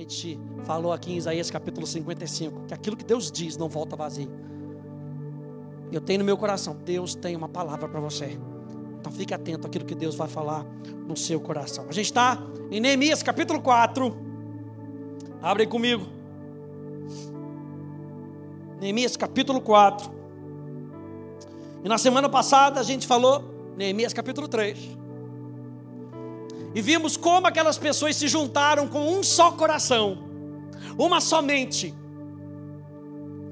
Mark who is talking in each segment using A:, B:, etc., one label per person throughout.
A: A gente falou aqui em Isaías capítulo 55 que aquilo que Deus diz não volta vazio. Eu tenho no meu coração, Deus tem uma palavra para você. Então fique atento àquilo que Deus vai falar no seu coração. A gente está em Neemias capítulo 4. Abre comigo. Neemias capítulo 4. E na semana passada a gente falou Neemias capítulo 3. E vimos como aquelas pessoas se juntaram com um só coração, uma só mente,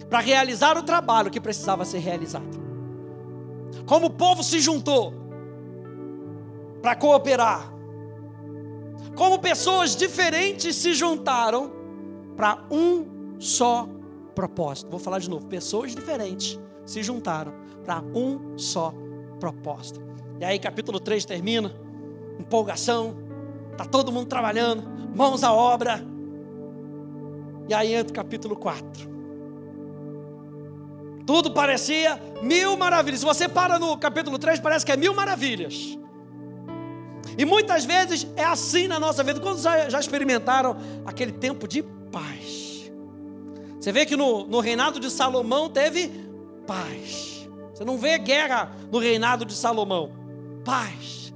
A: para realizar o trabalho que precisava ser realizado. Como o povo se juntou para cooperar. Como pessoas diferentes se juntaram para um só propósito. Vou falar de novo: pessoas diferentes se juntaram para um só propósito. E aí, capítulo 3 termina, empolgação, está todo mundo trabalhando, mãos à obra. E aí entra o capítulo 4. Tudo parecia mil maravilhas. Se você para no capítulo 3, parece que é mil maravilhas. E muitas vezes é assim na nossa vida. Quando já, experimentaram aquele tempo de paz? Você vê que no, no reinado de Salomão teve paz. Você não vê guerra no reinado de Salomão. Paz.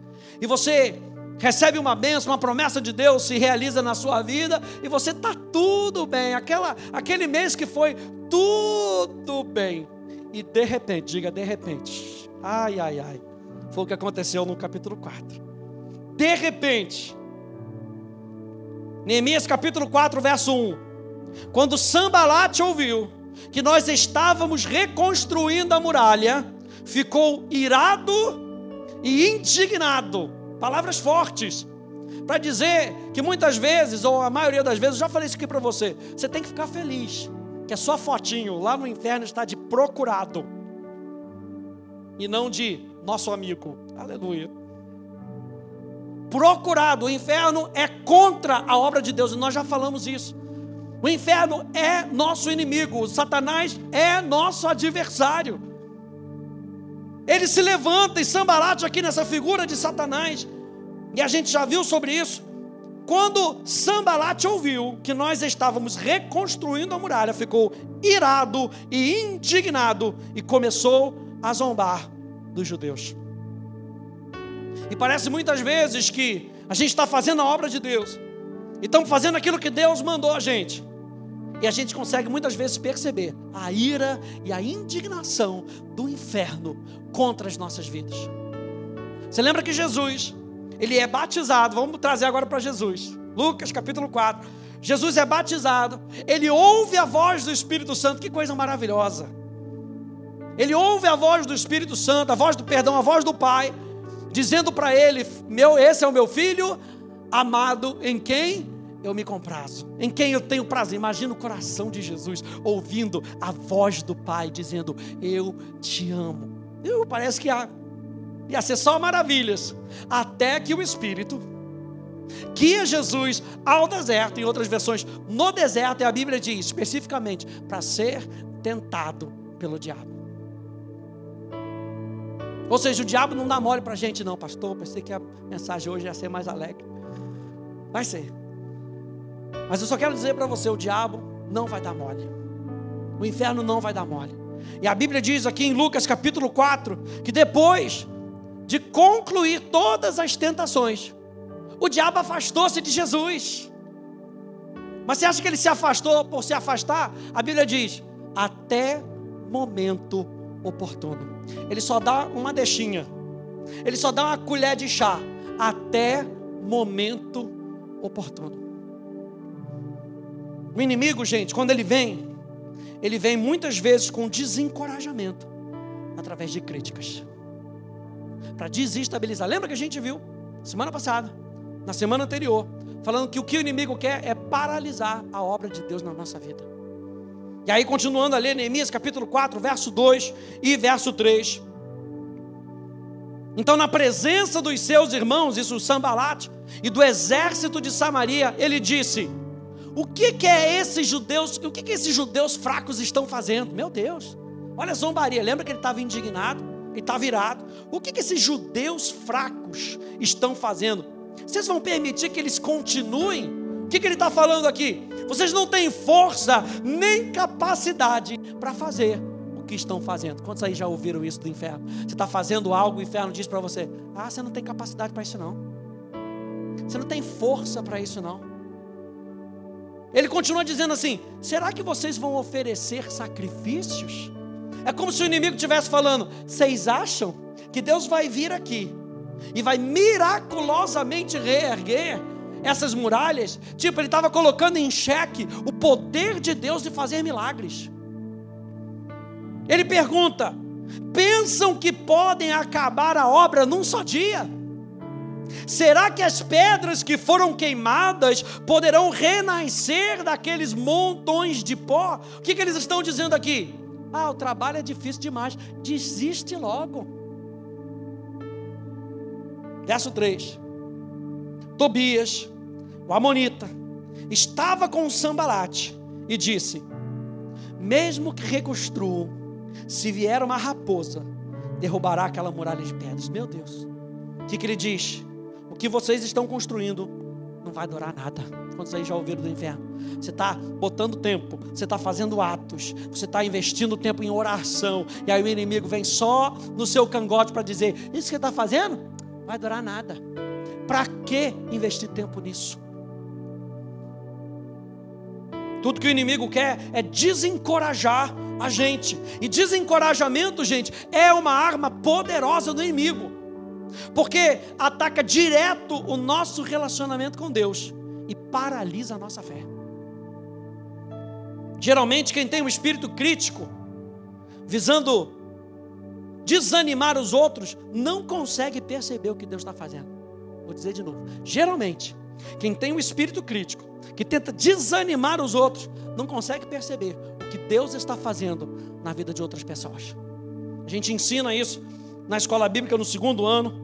A: E você recebe uma bênção, uma promessa de Deus se realiza na sua vida e você está tudo bem. Aquela, aquele mês que foi tudo bem. E de repente, diga de repente, ai, ai, ai, foi o que aconteceu no capítulo 4 de repente, Neemias capítulo 4, verso 1. Quando Sambalate ouviu que nós estávamos reconstruindo a muralha, ficou irado e indignado. Palavras fortes. Para dizer que muitas vezes, ou a maioria das vezes, eu já falei isso aqui para você. Você tem que ficar feliz. Que a sua fotinho lá no inferno está de procurado. E não de nosso amigo. Aleluia procurado. O inferno é contra a obra de Deus, e nós já falamos isso. O inferno é nosso inimigo, Satanás é nosso adversário. Ele se levanta e sambalate aqui nessa figura de Satanás, e a gente já viu sobre isso. Quando Sambalate ouviu que nós estávamos reconstruindo a muralha, ficou irado e indignado e começou a zombar dos judeus. E parece muitas vezes que a gente está fazendo a obra de Deus. E estamos fazendo aquilo que Deus mandou a gente. E a gente consegue muitas vezes perceber a ira e a indignação do inferno contra as nossas vidas. Você lembra que Jesus, ele é batizado, vamos trazer agora para Jesus. Lucas capítulo 4. Jesus é batizado, ele ouve a voz do Espírito Santo, que coisa maravilhosa. Ele ouve a voz do Espírito Santo, a voz do perdão, a voz do Pai dizendo para ele: meu, esse é o meu filho amado, em quem eu me comprazo, em quem eu tenho prazer. Imagina o coração de Jesus ouvindo a voz do Pai dizendo: Eu te amo. Eu, parece que ia, ia ser só maravilhas, até que o Espírito guia Jesus ao deserto, em outras versões, no deserto, e a Bíblia diz especificamente para ser tentado pelo diabo. Ou seja, o diabo não dá mole para a gente, não, pastor. Pensei que a mensagem hoje ia ser mais alegre. Vai ser. Mas eu só quero dizer para você: o diabo não vai dar mole. O inferno não vai dar mole. E a Bíblia diz aqui em Lucas capítulo 4 que depois de concluir todas as tentações, o diabo afastou-se de Jesus. Mas você acha que ele se afastou por se afastar? A Bíblia diz: até momento oportuno. Ele só dá uma deixinha. Ele só dá uma colher de chá até momento oportuno. O inimigo, gente, quando ele vem, ele vem muitas vezes com desencorajamento através de críticas para desestabilizar. Lembra que a gente viu semana passada, na semana anterior, falando que o que o inimigo quer é paralisar a obra de Deus na nossa vida. E aí, continuando a ler Neemias capítulo 4, verso 2 e verso 3. Então, na presença dos seus irmãos, isso Sambalate, e do exército de Samaria, ele disse: O que, que é esses judeus, o que, que esses judeus fracos estão fazendo? Meu Deus, olha a zombaria, lembra que ele estava indignado, ele estava virado. O que, que esses judeus fracos estão fazendo? Vocês vão permitir que eles continuem que, que ele está falando aqui? Vocês não têm força nem capacidade para fazer o que estão fazendo. Quantos aí já ouviram isso do inferno? Você está fazendo algo, o inferno diz para você: Ah, você não tem capacidade para isso não. Você não tem força para isso não. Ele continua dizendo assim: será que vocês vão oferecer sacrifícios? É como se o inimigo estivesse falando: vocês acham que Deus vai vir aqui e vai miraculosamente reerguer essas muralhas? Tipo, ele estava colocando em xeque o poder de Deus de fazer milagres. Ele pergunta: pensam que podem acabar a obra num só dia? Será que as pedras que foram queimadas poderão renascer daqueles montões de pó? O que, que eles estão dizendo aqui? Ah, o trabalho é difícil demais. Desiste logo. Verso 3. Tobias, o Amonita, estava com o Sambalate e disse: Mesmo que reconstruam, se vier uma raposa, derrubará aquela muralha de pedras. Meu Deus. O que, que ele diz? Que vocês estão construindo não vai durar nada. Quantos aí já ouviram do inferno? Você está botando tempo, você está fazendo atos, você está investindo tempo em oração, e aí o inimigo vem só no seu cangote para dizer: Isso que você está fazendo? Não vai durar nada. Para que investir tempo nisso? Tudo que o inimigo quer é desencorajar a gente. E desencorajamento, gente, é uma arma poderosa do inimigo porque ataca direto o nosso relacionamento com Deus e paralisa a nossa fé. Geralmente, quem tem um espírito crítico, visando desanimar os outros, não consegue perceber o que Deus está fazendo. Vou dizer de novo: geralmente, quem tem um espírito crítico, que tenta desanimar os outros, não consegue perceber o que Deus está fazendo na vida de outras pessoas. A gente ensina isso na escola bíblica no segundo ano,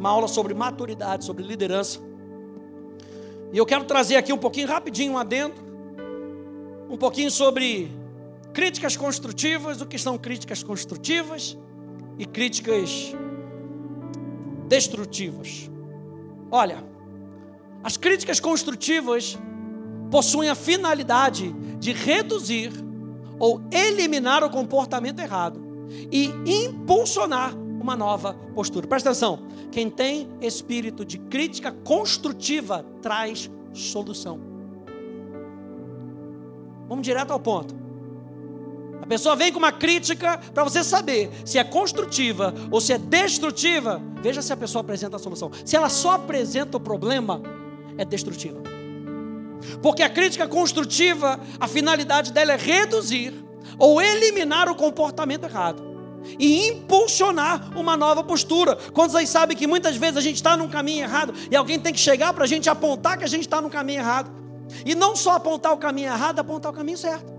A: uma aula sobre maturidade, sobre liderança. E eu quero trazer aqui um pouquinho rapidinho um adendo, um pouquinho sobre críticas construtivas, o que são críticas construtivas e críticas destrutivas. Olha, as críticas construtivas possuem a finalidade de reduzir ou eliminar o comportamento errado e impulsionar uma nova postura. Presta atenção: quem tem espírito de crítica construtiva traz solução. Vamos direto ao ponto. A pessoa vem com uma crítica para você saber se é construtiva ou se é destrutiva. Veja se a pessoa apresenta a solução. Se ela só apresenta o problema, é destrutiva. Porque a crítica construtiva, a finalidade dela é reduzir ou eliminar o comportamento errado e impulsionar uma nova postura. Quantos aí sabem que muitas vezes a gente está num caminho errado e alguém tem que chegar para a gente apontar que a gente está no caminho errado? E não só apontar o caminho errado, apontar o caminho certo.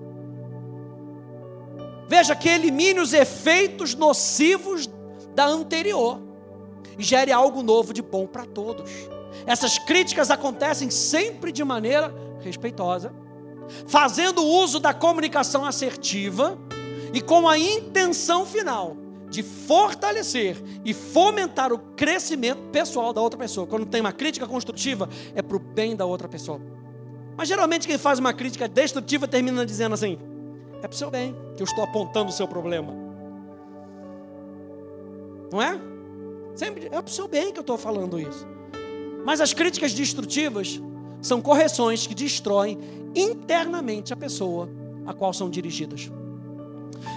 A: Veja que elimine os efeitos nocivos da anterior e gere algo novo de bom para todos. Essas críticas acontecem sempre de maneira respeitosa, fazendo uso da comunicação assertiva e com a intenção final de fortalecer e fomentar o crescimento pessoal da outra pessoa. Quando tem uma crítica construtiva, é para o bem da outra pessoa. Mas geralmente quem faz uma crítica destrutiva termina dizendo assim: é para o seu bem que eu estou apontando o seu problema. Não é? Sempre é para o seu bem que eu estou falando isso. Mas as críticas destrutivas são correções que destroem internamente a pessoa a qual são dirigidas.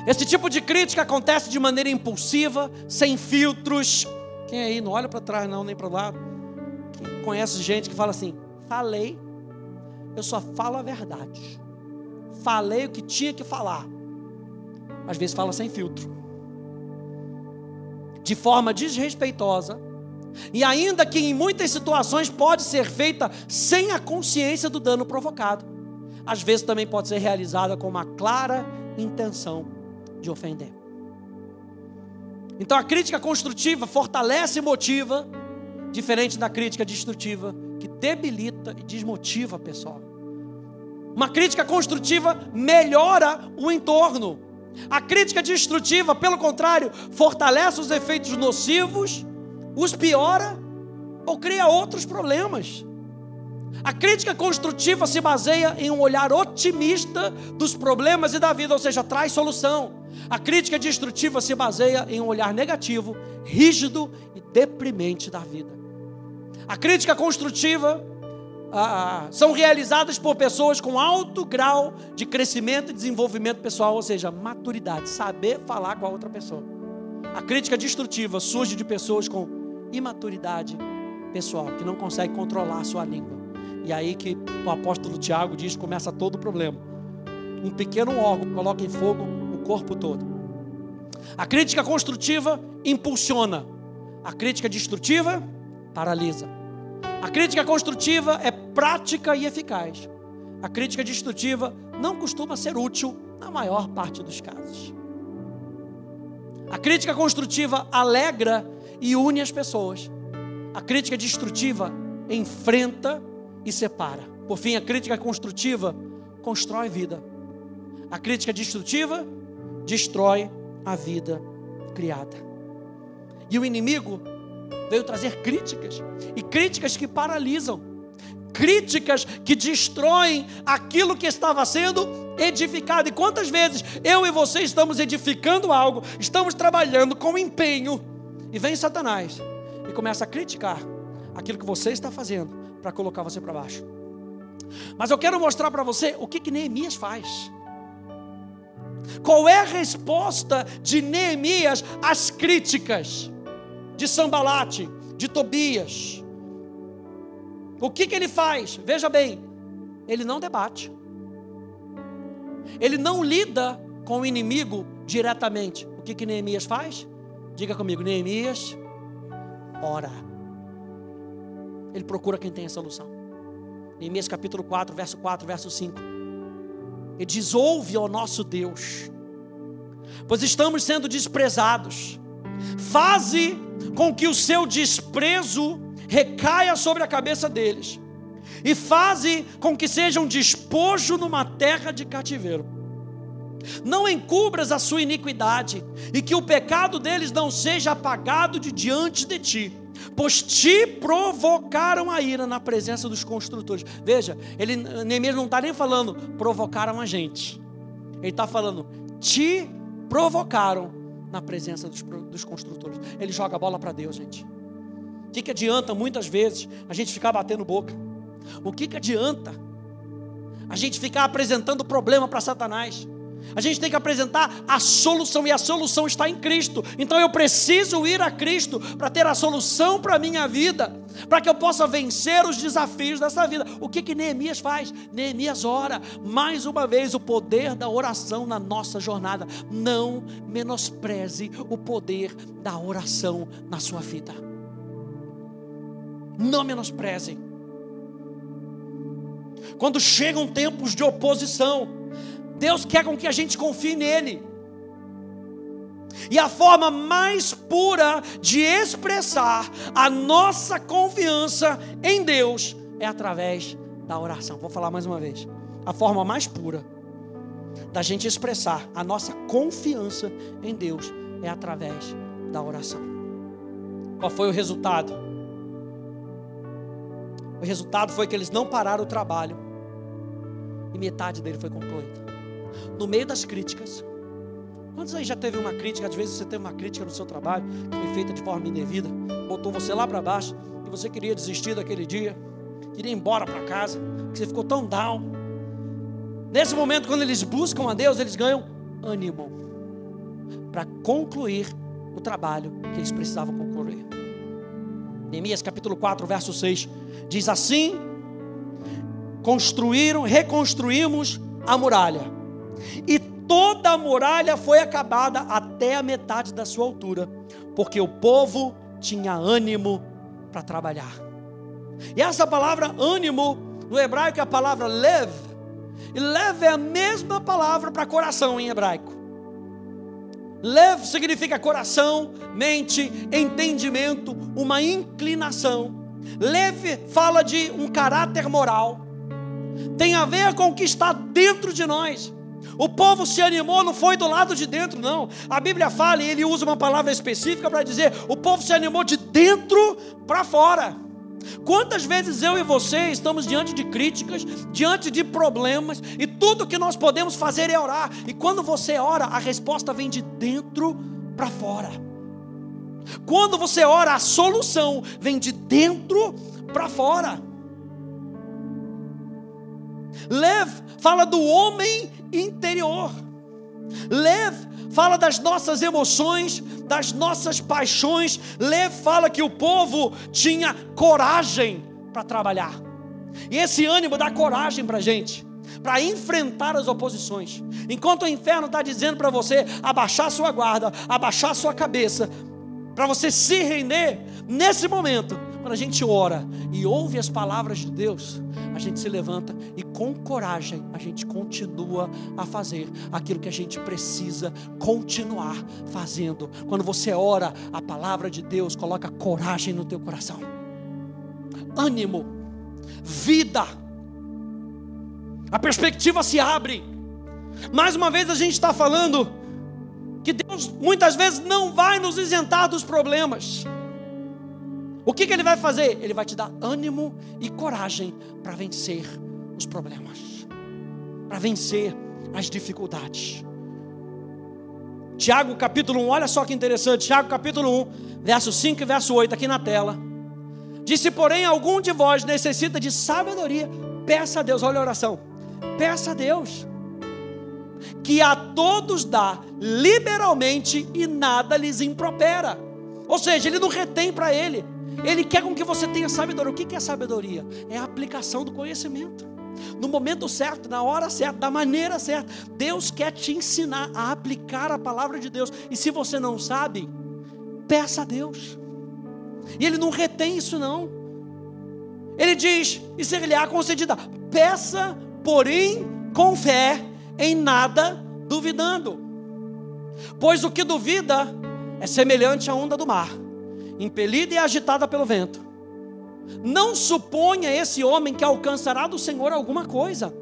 A: Esse tipo de crítica acontece de maneira impulsiva, sem filtros. Quem aí não olha para trás não, nem para o lado. Quem conhece gente que fala assim: "Falei, eu só falo a verdade. Falei o que tinha que falar." Às vezes fala sem filtro. De forma desrespeitosa, e ainda que em muitas situações pode ser feita sem a consciência do dano provocado. Às vezes também pode ser realizada com uma clara intenção de ofender. Então a crítica construtiva fortalece e motiva, diferente da crítica destrutiva, que debilita e desmotiva a pessoa. Uma crítica construtiva melhora o entorno. A crítica destrutiva, pelo contrário, fortalece os efeitos nocivos, os piora ou cria outros problemas. A crítica construtiva se baseia em um olhar otimista dos problemas e da vida, ou seja, traz solução. A crítica destrutiva se baseia em um olhar negativo, rígido e deprimente da vida. A crítica construtiva ah, são realizadas por pessoas com alto grau de crescimento e desenvolvimento pessoal, ou seja, maturidade, saber falar com a outra pessoa. A crítica destrutiva surge de pessoas com imaturidade pessoal, que não consegue controlar a sua língua. E aí que o apóstolo Tiago diz, começa todo o problema. Um pequeno órgão coloca em fogo o corpo todo. A crítica construtiva impulsiona. A crítica destrutiva paralisa. A crítica construtiva é prática e eficaz. A crítica destrutiva não costuma ser útil na maior parte dos casos. A crítica construtiva alegra e une as pessoas. A crítica destrutiva enfrenta e separa. Por fim, a crítica construtiva constrói vida. A crítica destrutiva destrói a vida criada. E o inimigo veio trazer críticas, e críticas que paralisam, críticas que destroem aquilo que estava sendo edificado. E quantas vezes eu e você estamos edificando algo, estamos trabalhando com empenho, e vem Satanás e começa a criticar aquilo que você está fazendo para colocar você para baixo. Mas eu quero mostrar para você o que, que Neemias faz. Qual é a resposta de Neemias às críticas de Sambalate, de Tobias? O que, que ele faz? Veja bem, ele não debate, ele não lida com o inimigo diretamente. O que, que Neemias faz? Diga comigo, Neemias, ora. Ele procura quem tem a solução. Neemias capítulo 4, verso 4, verso 5. Ele diz: Ouve ao nosso Deus, pois estamos sendo desprezados. Faze com que o seu desprezo recaia sobre a cabeça deles, e faze com que sejam despojo numa terra de cativeiro. Não encubras a sua iniquidade, e que o pecado deles não seja apagado de diante de ti pois te provocaram a ira na presença dos construtores. Veja, ele Neemias não está nem falando provocaram a gente, ele está falando te provocaram na presença dos, dos construtores. Ele joga a bola para Deus, gente. O que, que adianta muitas vezes a gente ficar batendo boca? O que, que adianta a gente ficar apresentando problema para Satanás? A gente tem que apresentar a solução e a solução está em Cristo. Então eu preciso ir a Cristo para ter a solução para a minha vida, para que eu possa vencer os desafios dessa vida. O que que Neemias faz? Neemias ora, mais uma vez o poder da oração na nossa jornada. Não menospreze o poder da oração na sua vida. Não menospreze. Quando chegam tempos de oposição, Deus quer com que a gente confie nele. E a forma mais pura de expressar a nossa confiança em Deus é através da oração. Vou falar mais uma vez. A forma mais pura da gente expressar a nossa confiança em Deus é através da oração. Qual foi o resultado? O resultado foi que eles não pararam o trabalho e metade dele foi concluído no meio das críticas. Quantos aí já teve uma crítica? Às vezes você teve uma crítica no seu trabalho, que foi feita de forma indevida, botou você lá para baixo, e você queria desistir daquele dia, queria ir embora para casa, que você ficou tão down. Nesse momento, quando eles buscam a Deus, eles ganham ânimo para concluir o trabalho que eles precisavam concluir. Neemias capítulo 4, verso 6 diz assim: Construíram, reconstruímos a muralha e toda a muralha foi acabada até a metade da sua altura, porque o povo tinha ânimo para trabalhar. E essa palavra ânimo, no hebraico é a palavra lev, e lev é a mesma palavra para coração em hebraico. Lev significa coração, mente, entendimento, uma inclinação. Lev fala de um caráter moral. Tem a ver com o que está dentro de nós. O povo se animou, não foi do lado de dentro, não. A Bíblia fala e ele usa uma palavra específica para dizer: o povo se animou de dentro para fora. Quantas vezes eu e você estamos diante de críticas, diante de problemas, e tudo que nós podemos fazer é orar, e quando você ora, a resposta vem de dentro para fora. Quando você ora, a solução vem de dentro para fora. Lev fala do homem interior. Lev fala das nossas emoções, das nossas paixões. Lev fala que o povo tinha coragem para trabalhar. E esse ânimo dá coragem para a gente, para enfrentar as oposições. Enquanto o inferno está dizendo para você abaixar sua guarda, abaixar sua cabeça, para você se render, nesse momento, quando a gente ora e ouve as palavras de Deus, a gente se levanta e com coragem a gente continua a fazer aquilo que a gente precisa continuar fazendo. Quando você ora, a palavra de Deus coloca coragem no teu coração, ânimo, vida, a perspectiva se abre. Mais uma vez a gente está falando que Deus muitas vezes não vai nos isentar dos problemas. O que, que ele vai fazer? Ele vai te dar ânimo e coragem para vencer os problemas, para vencer as dificuldades. Tiago capítulo 1, olha só que interessante. Tiago capítulo 1, verso 5 e verso 8, aqui na tela. Disse, porém, algum de vós necessita de sabedoria, peça a Deus, olha a oração. Peça a Deus, que a todos dá liberalmente e nada lhes impropera. Ou seja, ele não retém para ele, ele quer com que você tenha sabedoria. O que é sabedoria? É a aplicação do conhecimento. No momento certo, na hora certa, da maneira certa. Deus quer te ensinar a aplicar a palavra de Deus. E se você não sabe, peça a Deus. E Ele não retém isso, não. Ele diz: e se lhe há concedida, peça, porém, com fé, em nada duvidando. Pois o que duvida é semelhante à onda do mar impelida e agitada pelo vento. Não suponha esse homem que alcançará do Senhor alguma coisa.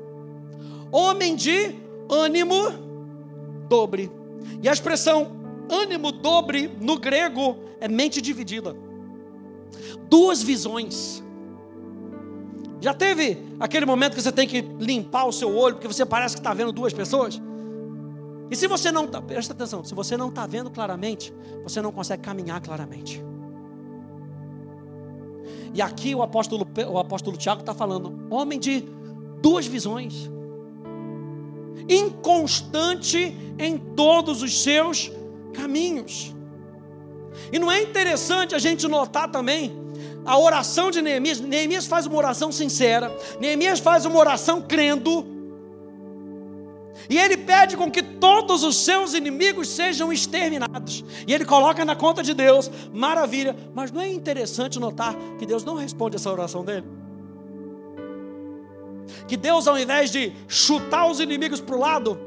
A: Homem de ânimo dobre. E a expressão ânimo dobre no grego é mente dividida. Duas visões. Já teve aquele momento que você tem que limpar o seu olho porque você parece que está vendo duas pessoas? E se você não está, presta atenção, se você não está vendo claramente, você não consegue caminhar claramente. E aqui o apóstolo, o apóstolo Tiago está falando, homem de duas visões, inconstante em todos os seus caminhos. E não é interessante a gente notar também a oração de Neemias? Neemias faz uma oração sincera, Neemias faz uma oração crendo, e ele pede com que todos os seus inimigos sejam exterminados. E ele coloca na conta de Deus, maravilha. Mas não é interessante notar que Deus não responde essa oração dele? Que Deus, ao invés de chutar os inimigos para o lado,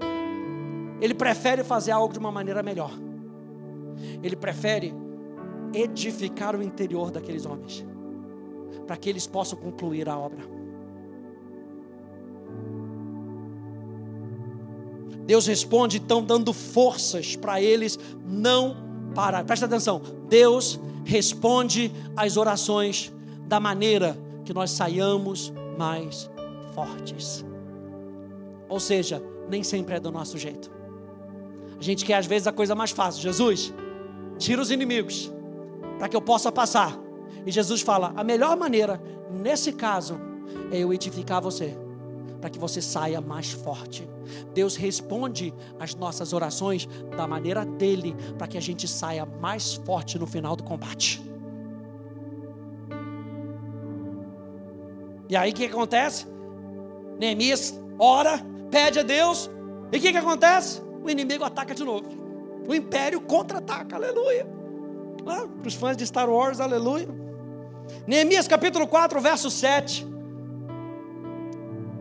A: ele prefere fazer algo de uma maneira melhor. Ele prefere edificar o interior daqueles homens, para que eles possam concluir a obra. Deus responde então dando forças para eles não parar. Presta atenção. Deus responde às orações da maneira que nós saiamos mais fortes. Ou seja, nem sempre é do nosso jeito. A gente quer às vezes a coisa mais fácil. Jesus, tira os inimigos para que eu possa passar. E Jesus fala: a melhor maneira, nesse caso, é eu edificar você para que você saia mais forte. Deus responde às nossas orações da maneira dele, para que a gente saia mais forte no final do combate. E aí o que acontece? Neemias ora, pede a Deus, e o que, que acontece? O inimigo ataca de novo. O império contra-ataca, aleluia. Para os fãs de Star Wars, aleluia. Neemias capítulo 4, verso 7.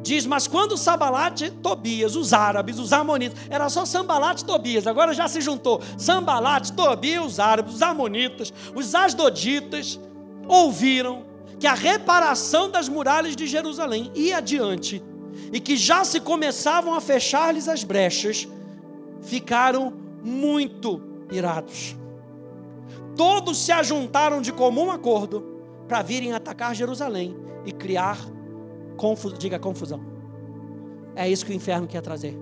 A: Diz, mas quando Sambalate Tobias, os árabes, os amonitas, era só Sambalate Tobias, agora já se juntou Sambalate, Tobias, os árabes, os amonitas, os asdoditas, ouviram que a reparação das muralhas de Jerusalém ia adiante e que já se começavam a fechar-lhes as brechas, ficaram muito irados. Todos se ajuntaram de comum acordo para virem atacar Jerusalém e criar confusão, diga confusão. É isso que o inferno quer trazer.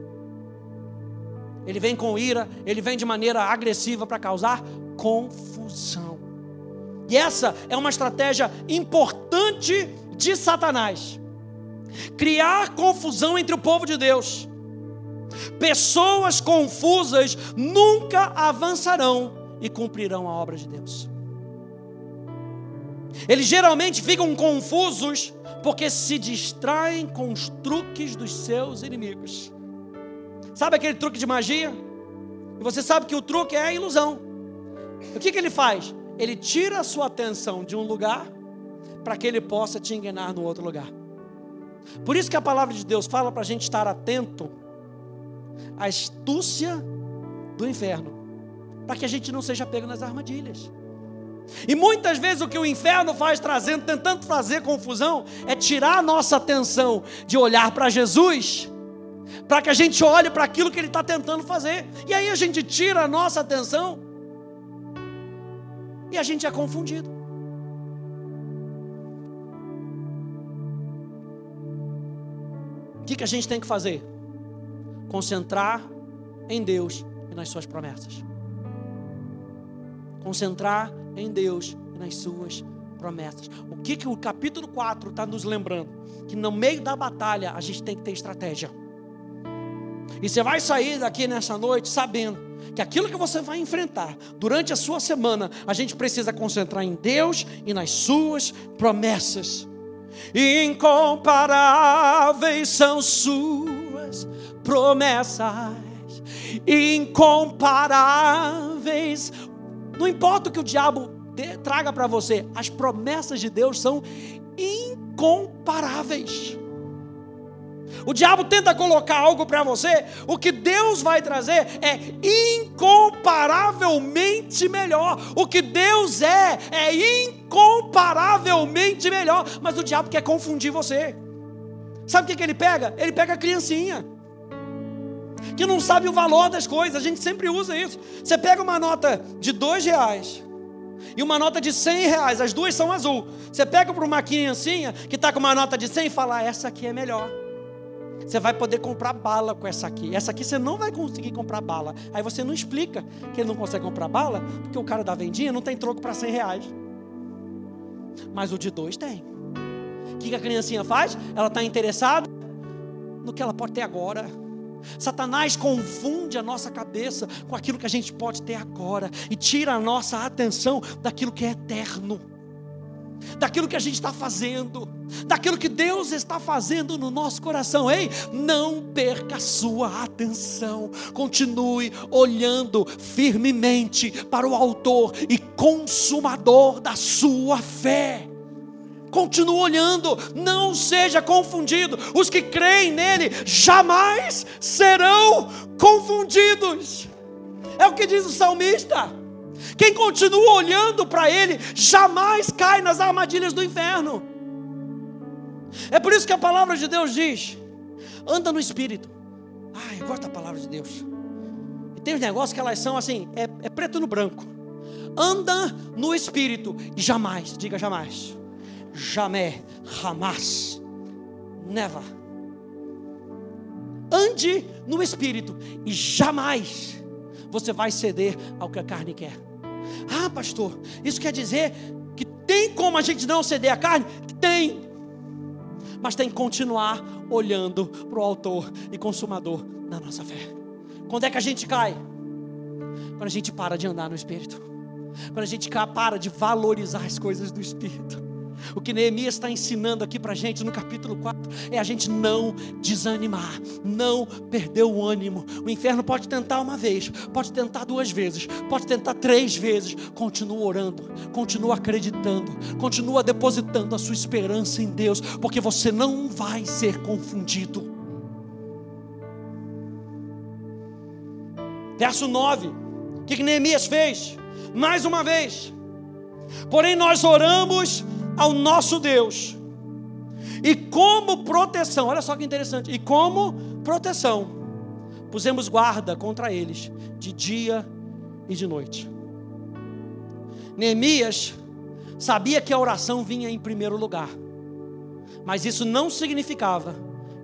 A: Ele vem com ira, ele vem de maneira agressiva para causar confusão. E essa é uma estratégia importante de Satanás. Criar confusão entre o povo de Deus. Pessoas confusas nunca avançarão e cumprirão a obra de Deus. Eles geralmente ficam confusos porque se distraem com os truques dos seus inimigos. Sabe aquele truque de magia? E você sabe que o truque é a ilusão. O que, que ele faz? Ele tira a sua atenção de um lugar para que ele possa te enganar no outro lugar. Por isso que a palavra de Deus fala para a gente estar atento à astúcia do inferno, para que a gente não seja pego nas armadilhas. E muitas vezes o que o inferno faz trazendo, tentando fazer confusão, é tirar a nossa atenção de olhar para Jesus, para que a gente olhe para aquilo que ele está tentando fazer. E aí a gente tira a nossa atenção e a gente é confundido. O que, que a gente tem que fazer? Concentrar em Deus e nas suas promessas. Concentrar em Deus e nas suas promessas. O que, que o capítulo 4 está nos lembrando? Que no meio da batalha a gente tem que ter estratégia. E você vai sair daqui nessa noite sabendo que aquilo que você vai enfrentar durante a sua semana, a gente precisa concentrar em Deus e nas suas promessas. Incomparáveis são suas promessas, incomparáveis não importa o que o diabo traga para você, as promessas de Deus são incomparáveis. O diabo tenta colocar algo para você, o que Deus vai trazer é incomparavelmente melhor. O que Deus é, é incomparavelmente melhor. Mas o diabo quer confundir você. Sabe o que, que ele pega? Ele pega a criancinha que não sabe o valor das coisas. A gente sempre usa isso. Você pega uma nota de dois reais e uma nota de cem reais, as duas são azul. Você pega para uma criancinha que está com uma nota de cem e fala: ah, essa aqui é melhor. Você vai poder comprar bala com essa aqui. Essa aqui você não vai conseguir comprar bala. Aí você não explica que ele não consegue comprar bala, porque o cara da vendinha não tem troco para cem reais. Mas o de dois tem. O que a criancinha faz? Ela está interessada no que ela pode ter agora. Satanás confunde a nossa cabeça com aquilo que a gente pode ter agora e tira a nossa atenção daquilo que é eterno, daquilo que a gente está fazendo, daquilo que Deus está fazendo no nosso coração. Ei, não perca a sua atenção, continue olhando firmemente para o Autor e Consumador da sua fé. Continua olhando, não seja confundido. Os que creem nele jamais serão confundidos. É o que diz o salmista. Quem continua olhando para ele jamais cai nas armadilhas do inferno. É por isso que a palavra de Deus diz: anda no espírito. Ai, eu gosto da palavra de Deus. E tem uns negócios que elas são assim, é, é preto no branco. Anda no espírito e jamais, diga jamais jamais, jamais, never. Ande no espírito e jamais você vai ceder ao que a carne quer. Ah, pastor, isso quer dizer que tem como a gente não ceder à carne? Tem. Mas tem que continuar olhando para o autor e consumador da nossa fé. Quando é que a gente cai? Quando a gente para de andar no espírito. Quando a gente para de valorizar as coisas do espírito. O que Neemias está ensinando aqui para a gente no capítulo 4 é a gente não desanimar, não perder o ânimo. O inferno pode tentar uma vez, pode tentar duas vezes, pode tentar três vezes. Continua orando, continua acreditando, continua depositando a sua esperança em Deus, porque você não vai ser confundido. Verso 9: o que, Neemias fez? Mais uma vez. Porém, nós oramos ao nosso Deus. E como proteção, olha só que interessante, e como proteção, pusemos guarda contra eles, de dia e de noite. Neemias sabia que a oração vinha em primeiro lugar, mas isso não significava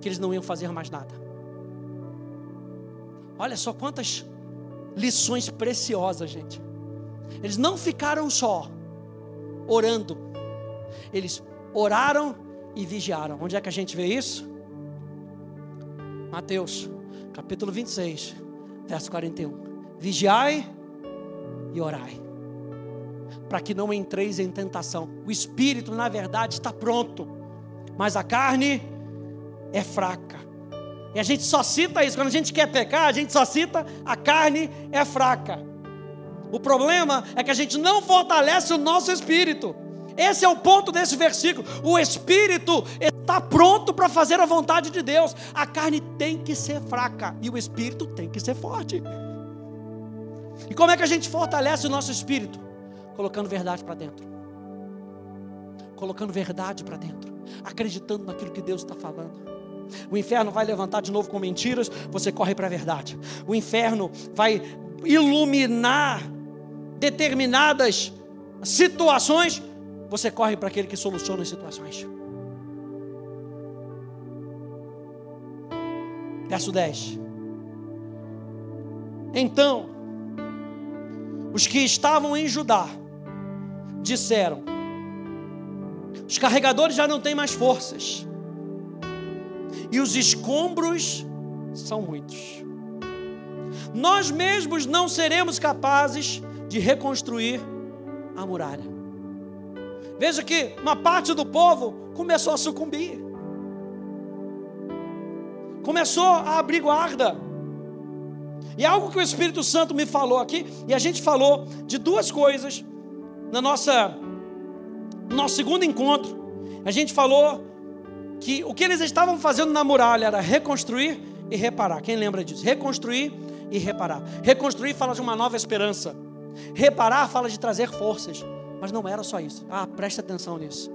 A: que eles não iam fazer mais nada. Olha só quantas lições preciosas, gente. Eles não ficaram só orando, eles oraram e vigiaram. Onde é que a gente vê isso? Mateus, capítulo 26, verso 41. Vigiai e orai, para que não entreis em tentação. O espírito, na verdade, está pronto, mas a carne é fraca. E a gente só cita isso, quando a gente quer pecar, a gente só cita a carne é fraca. O problema é que a gente não fortalece o nosso espírito. Esse é o ponto desse versículo. O espírito está pronto para fazer a vontade de Deus. A carne tem que ser fraca e o espírito tem que ser forte. E como é que a gente fortalece o nosso espírito? Colocando verdade para dentro. Colocando verdade para dentro. Acreditando naquilo que Deus está falando. O inferno vai levantar de novo com mentiras, você corre para a verdade. O inferno vai iluminar determinadas situações, você corre para aquele que soluciona as situações. Verso 10. Então, os que estavam em Judá disseram: os carregadores já não têm mais forças, e os escombros são muitos. Nós mesmos não seremos capazes de reconstruir a muralha. Veja que uma parte do povo começou a sucumbir, começou a abrir guarda. E algo que o Espírito Santo me falou aqui, e a gente falou de duas coisas na nossa no nosso segundo encontro. A gente falou que o que eles estavam fazendo na muralha era reconstruir e reparar. Quem lembra disso? Reconstruir e reparar. Reconstruir fala de uma nova esperança. Reparar fala de trazer forças. Mas não era só isso. Ah, preste atenção nisso.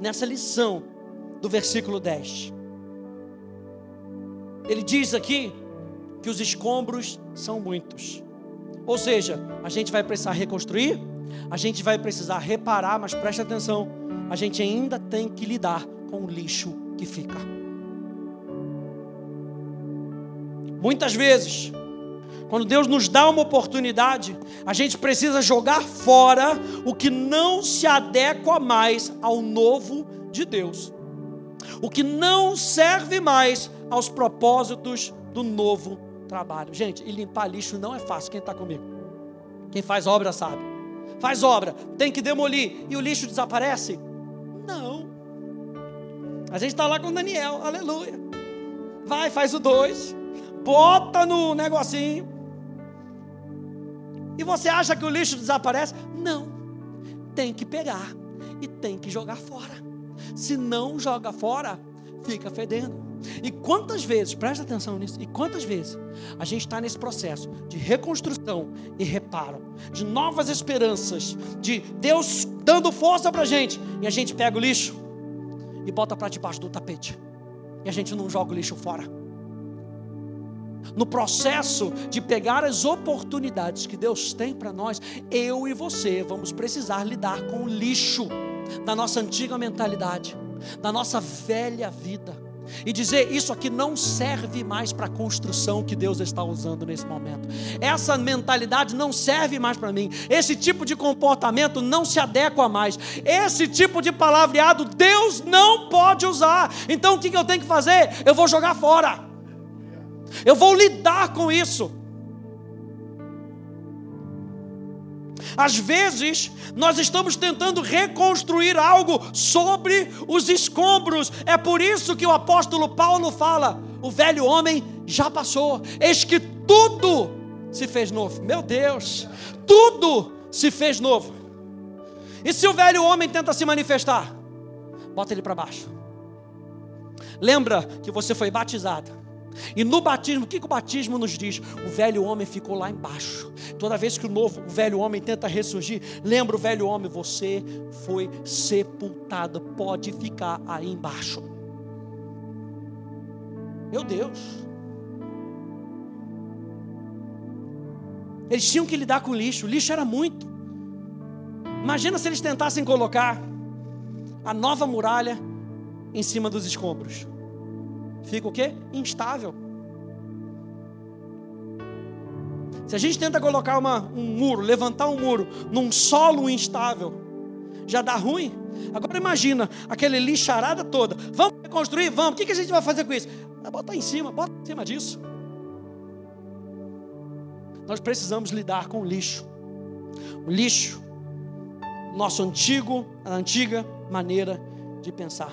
A: Nessa lição do versículo 10. Ele diz aqui que os escombros são muitos. Ou seja, a gente vai precisar reconstruir, a gente vai precisar reparar, mas preste atenção, a gente ainda tem que lidar com o lixo que fica. Muitas vezes, quando Deus nos dá uma oportunidade, a gente precisa jogar fora o que não se adequa mais ao novo de Deus, o que não serve mais aos propósitos do novo trabalho. Gente, e limpar lixo não é fácil. Quem está comigo? Quem faz obra sabe. Faz obra, tem que demolir e o lixo desaparece? Não. A gente está lá com Daniel, aleluia. Vai, faz o dois, bota no negocinho, e você acha que o lixo desaparece? Não. Tem que pegar e tem que jogar fora. Se não joga fora, fica fedendo. E quantas vezes, presta atenção nisso, e quantas vezes a gente está nesse processo de reconstrução e reparo, de novas esperanças, de Deus dando força para a gente, e a gente pega o lixo e bota para debaixo do tapete, e a gente não joga o lixo fora no processo de pegar as oportunidades que Deus tem para nós, eu e você vamos precisar lidar com o lixo da nossa antiga mentalidade, da nossa velha vida. E dizer isso aqui não serve mais para a construção que Deus está usando nesse momento. Essa mentalidade não serve mais para mim. Esse tipo de comportamento não se adequa mais. Esse tipo de palavreado Deus não pode usar. Então o que eu tenho que fazer? Eu vou jogar fora. Eu vou lidar com isso. Às vezes, nós estamos tentando reconstruir algo sobre os escombros. É por isso que o apóstolo Paulo fala: o velho homem já passou, eis que tudo se fez novo. Meu Deus, tudo se fez novo. E se o velho homem tenta se manifestar, bota ele para baixo. Lembra que você foi batizado e no batismo, o que, que o batismo nos diz? O velho homem ficou lá embaixo. Toda vez que o novo, o velho homem tenta ressurgir, lembra o velho homem, você foi sepultado, pode ficar aí embaixo. Meu Deus. Eles tinham que lidar com lixo, o lixo era muito. Imagina se eles tentassem colocar a nova muralha em cima dos escombros. Fica o quê? Instável. Se a gente tenta colocar uma, um muro, levantar um muro num solo instável, já dá ruim. Agora imagina aquele lixarada toda. Vamos reconstruir? Vamos. O que, que a gente vai fazer com isso? Vai botar em cima, bota em cima disso. Nós precisamos lidar com o lixo. O lixo, nosso antigo, a antiga maneira de pensar.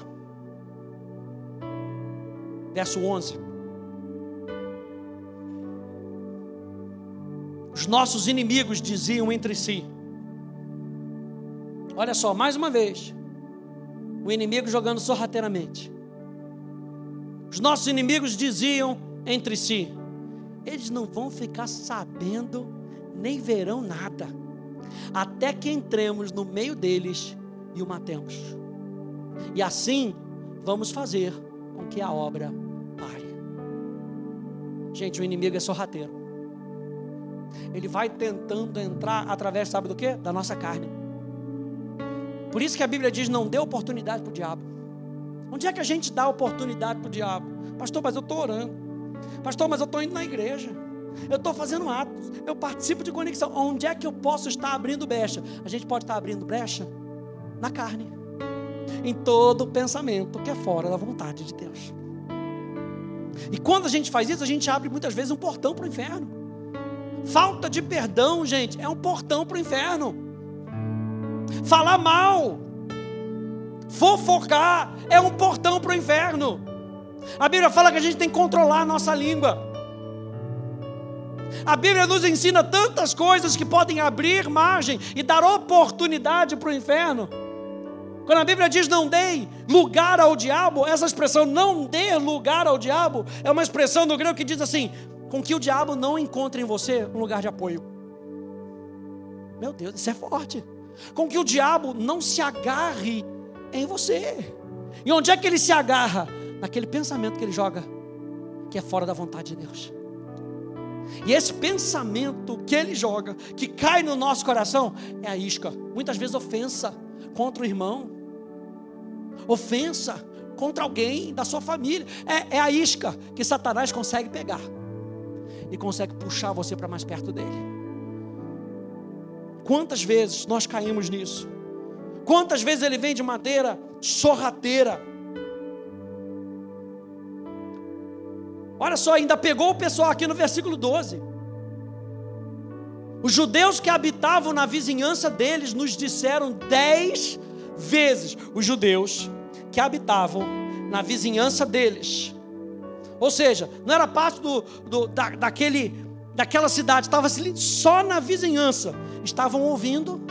A: Verso 11. Os nossos inimigos diziam entre si: Olha só, mais uma vez, o inimigo jogando sorrateiramente. Os nossos inimigos diziam entre si: Eles não vão ficar sabendo, nem verão nada, até que entremos no meio deles e o matemos. E assim vamos fazer com que a obra. Gente, o inimigo é sorrateiro. Ele vai tentando entrar através, sabe do que? Da nossa carne. Por isso que a Bíblia diz: não dê oportunidade para o diabo. Onde é que a gente dá oportunidade para o diabo? Pastor, mas eu estou orando. Pastor, mas eu estou indo na igreja. Eu estou fazendo atos. Eu participo de conexão. Onde é que eu posso estar abrindo brecha? A gente pode estar abrindo brecha na carne. Em todo pensamento que é fora da vontade de Deus. E quando a gente faz isso, a gente abre muitas vezes um portão para o inferno. Falta de perdão, gente, é um portão para o inferno. Falar mal, fofocar, é um portão para o inferno. A Bíblia fala que a gente tem que controlar a nossa língua. A Bíblia nos ensina tantas coisas que podem abrir margem e dar oportunidade para o inferno. Quando a Bíblia diz não dê lugar ao diabo, essa expressão não dê lugar ao diabo é uma expressão do grego que diz assim: com que o diabo não encontre em você um lugar de apoio. Meu Deus, isso é forte. Com que o diabo não se agarre em você. E onde é que ele se agarra? Naquele pensamento que ele joga, que é fora da vontade de Deus. E esse pensamento que ele joga, que cai no nosso coração, é a isca. Muitas vezes ofensa contra o irmão, ofensa contra alguém da sua família. É, é a isca que Satanás consegue pegar e consegue puxar você para mais perto dele. Quantas vezes nós caímos nisso? Quantas vezes ele vem de madeira sorrateira? Olha só, ainda pegou o pessoal aqui no versículo 12. Os judeus que habitavam na vizinhança deles nos disseram dez vezes. Os judeus que habitavam na vizinhança deles ou seja, não era parte do, do, da, daquele, daquela cidade, estava só na vizinhança. Estavam ouvindo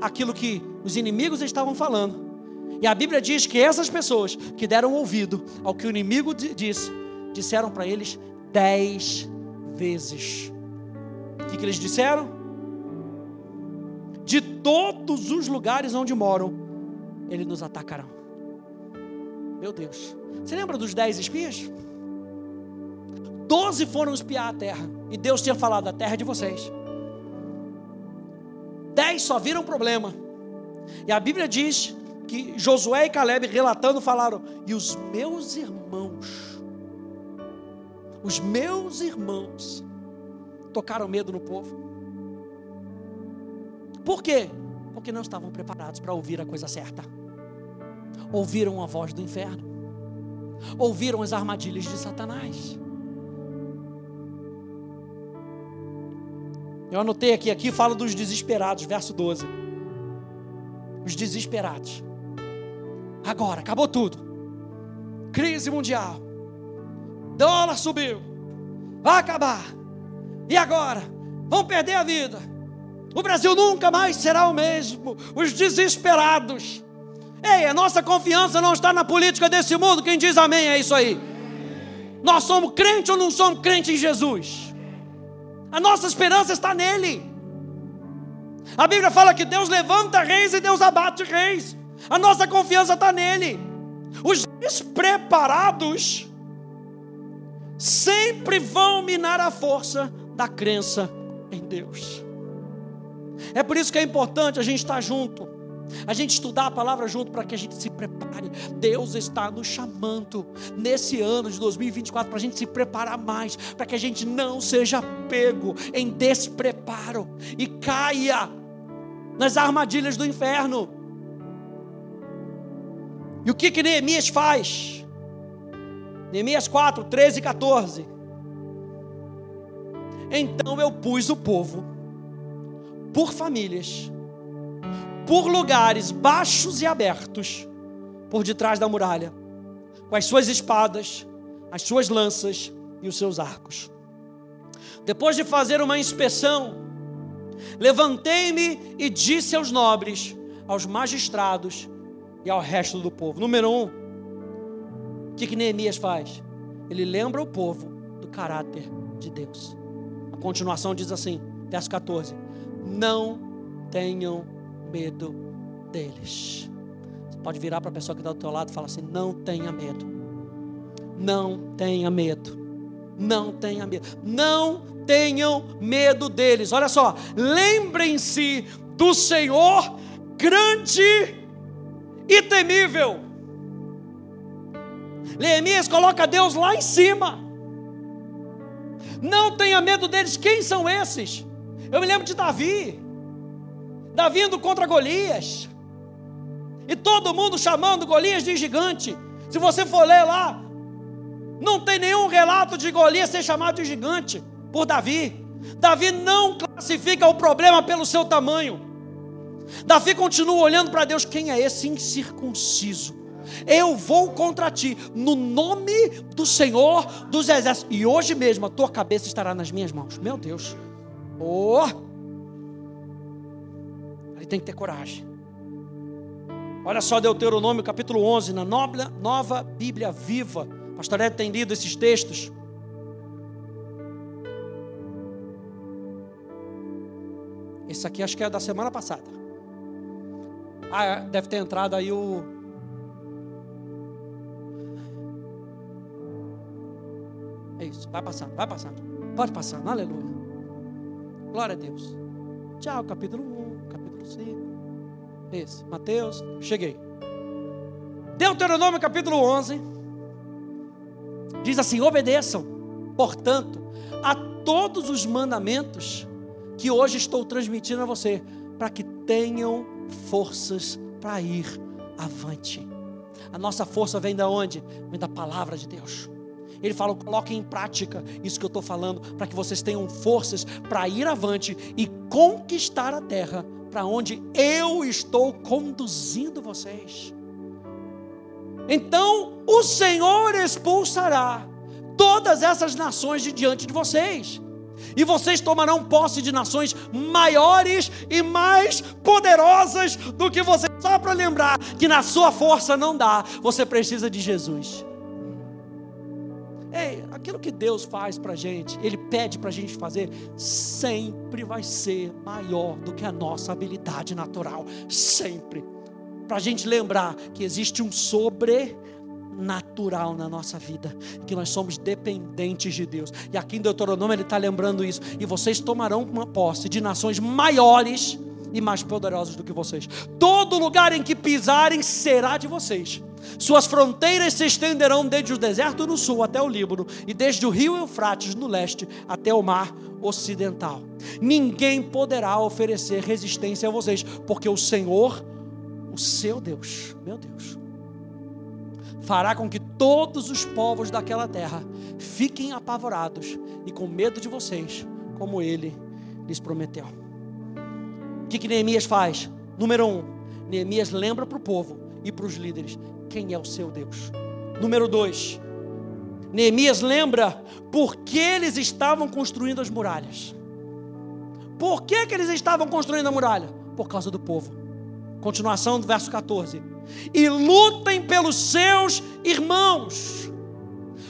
A: aquilo que os inimigos estavam falando. E a Bíblia diz que essas pessoas que deram ouvido ao que o inimigo disse, disseram para eles dez vezes. O que, que eles disseram? De todos os lugares onde moram, eles nos atacarão. Meu Deus. Você lembra dos dez espias? Doze foram espiar a terra. E Deus tinha falado: a terra é de vocês. Dez só viram problema. E a Bíblia diz que Josué e Caleb, relatando, falaram: E os meus irmãos, os meus irmãos, tocaram medo no povo. Por quê? Porque não estavam preparados para ouvir a coisa certa. Ouviram a voz do inferno. Ouviram as armadilhas de Satanás. Eu anotei aqui, aqui fala dos desesperados, verso 12. Os desesperados. Agora, acabou tudo. Crise mundial. Dólar subiu. Vai acabar. E agora? Vão perder a vida. O Brasil nunca mais será o mesmo. Os desesperados. Ei, a nossa confiança não está na política desse mundo. Quem diz amém é isso aí. Nós somos crente ou não somos crente em Jesus? A nossa esperança está nele. A Bíblia fala que Deus levanta reis e Deus abate reis. A nossa confiança está nele. Os despreparados sempre vão minar a força da crença em Deus. É por isso que é importante a gente estar junto. A gente estudar a palavra junto para que a gente se prepare. Deus está nos chamando nesse ano de 2024 para a gente se preparar mais, para que a gente não seja pego em despreparo e caia nas armadilhas do inferno. E o que que Neemias faz? Neemias 4, 13 e 14. Então eu pus o povo por famílias, por lugares baixos e abertos, por detrás da muralha, com as suas espadas, as suas lanças e os seus arcos. Depois de fazer uma inspeção, levantei-me e disse aos nobres, aos magistrados e ao resto do povo. Número um, o que, que Neemias faz? Ele lembra o povo do caráter de Deus. A continuação diz assim, verso 14: Não tenham medo deles. Você pode virar para a pessoa que está do teu lado e falar assim: Não tenha medo. Não tenha medo. Não tenha medo. Não tenham medo deles. Olha só, lembrem-se do Senhor grande e temível. Neemias coloca Deus lá em cima. Não tenha medo deles. Quem são esses? Eu me lembro de Davi. Davi indo contra Golias. E todo mundo chamando Golias de gigante. Se você for ler lá, não tem nenhum relato de Golias ser chamado de gigante por Davi. Davi não classifica o problema pelo seu tamanho. Davi continua olhando para Deus: quem é esse incircunciso? Eu vou contra ti, no nome do Senhor dos Exércitos. E hoje mesmo a tua cabeça estará nas minhas mãos. Meu Deus. Oh! Ele tem que ter coragem. Olha só Deuteronômio capítulo 11, na nova Bíblia viva. Pastor Ed tem lido esses textos. Esse aqui acho que é da semana passada. Ah, é, deve ter entrado aí o. É isso, vai passando, vai passando. Pode passar, aleluia. Glória a Deus. Tchau, capítulo 1, capítulo 5. Isso, Mateus, cheguei. Deuteronômio capítulo 11. Diz assim: obedeçam, portanto, a todos os mandamentos que hoje estou transmitindo a você, para que tenham forças para ir avante. A nossa força vem da onde? Vem da palavra de Deus. Ele fala: coloquem em prática isso que eu estou falando, para que vocês tenham forças para ir avante e conquistar a terra para onde eu estou conduzindo vocês. Então o Senhor expulsará todas essas nações de diante de vocês e vocês tomarão posse de nações maiores e mais poderosas do que vocês. Só para lembrar que na sua força não dá, você precisa de Jesus. Ei, aquilo que Deus faz para a gente, Ele pede para a gente fazer, sempre vai ser maior do que a nossa habilidade natural. Sempre. Para a gente lembrar que existe um sobre natural na nossa vida, que nós somos dependentes de Deus. E aqui em Deuteronômio ele está lembrando isso. E vocês tomarão uma posse de nações maiores e mais poderosas do que vocês. Todo lugar em que pisarem será de vocês. Suas fronteiras se estenderão desde o deserto no sul até o Líbano, e desde o rio Eufrates no leste até o mar ocidental. Ninguém poderá oferecer resistência a vocês, porque o Senhor, o seu Deus, meu Deus, fará com que todos os povos daquela terra fiquem apavorados e com medo de vocês, como ele lhes prometeu. O que, que Neemias faz? Número um, Neemias lembra para o povo e para os líderes quem é o seu Deus. Número dois, Neemias lembra por que eles estavam construindo as muralhas. Por que, que eles estavam construindo a muralha? Por causa do povo. Continuação do verso 14 e lutem pelos seus irmãos.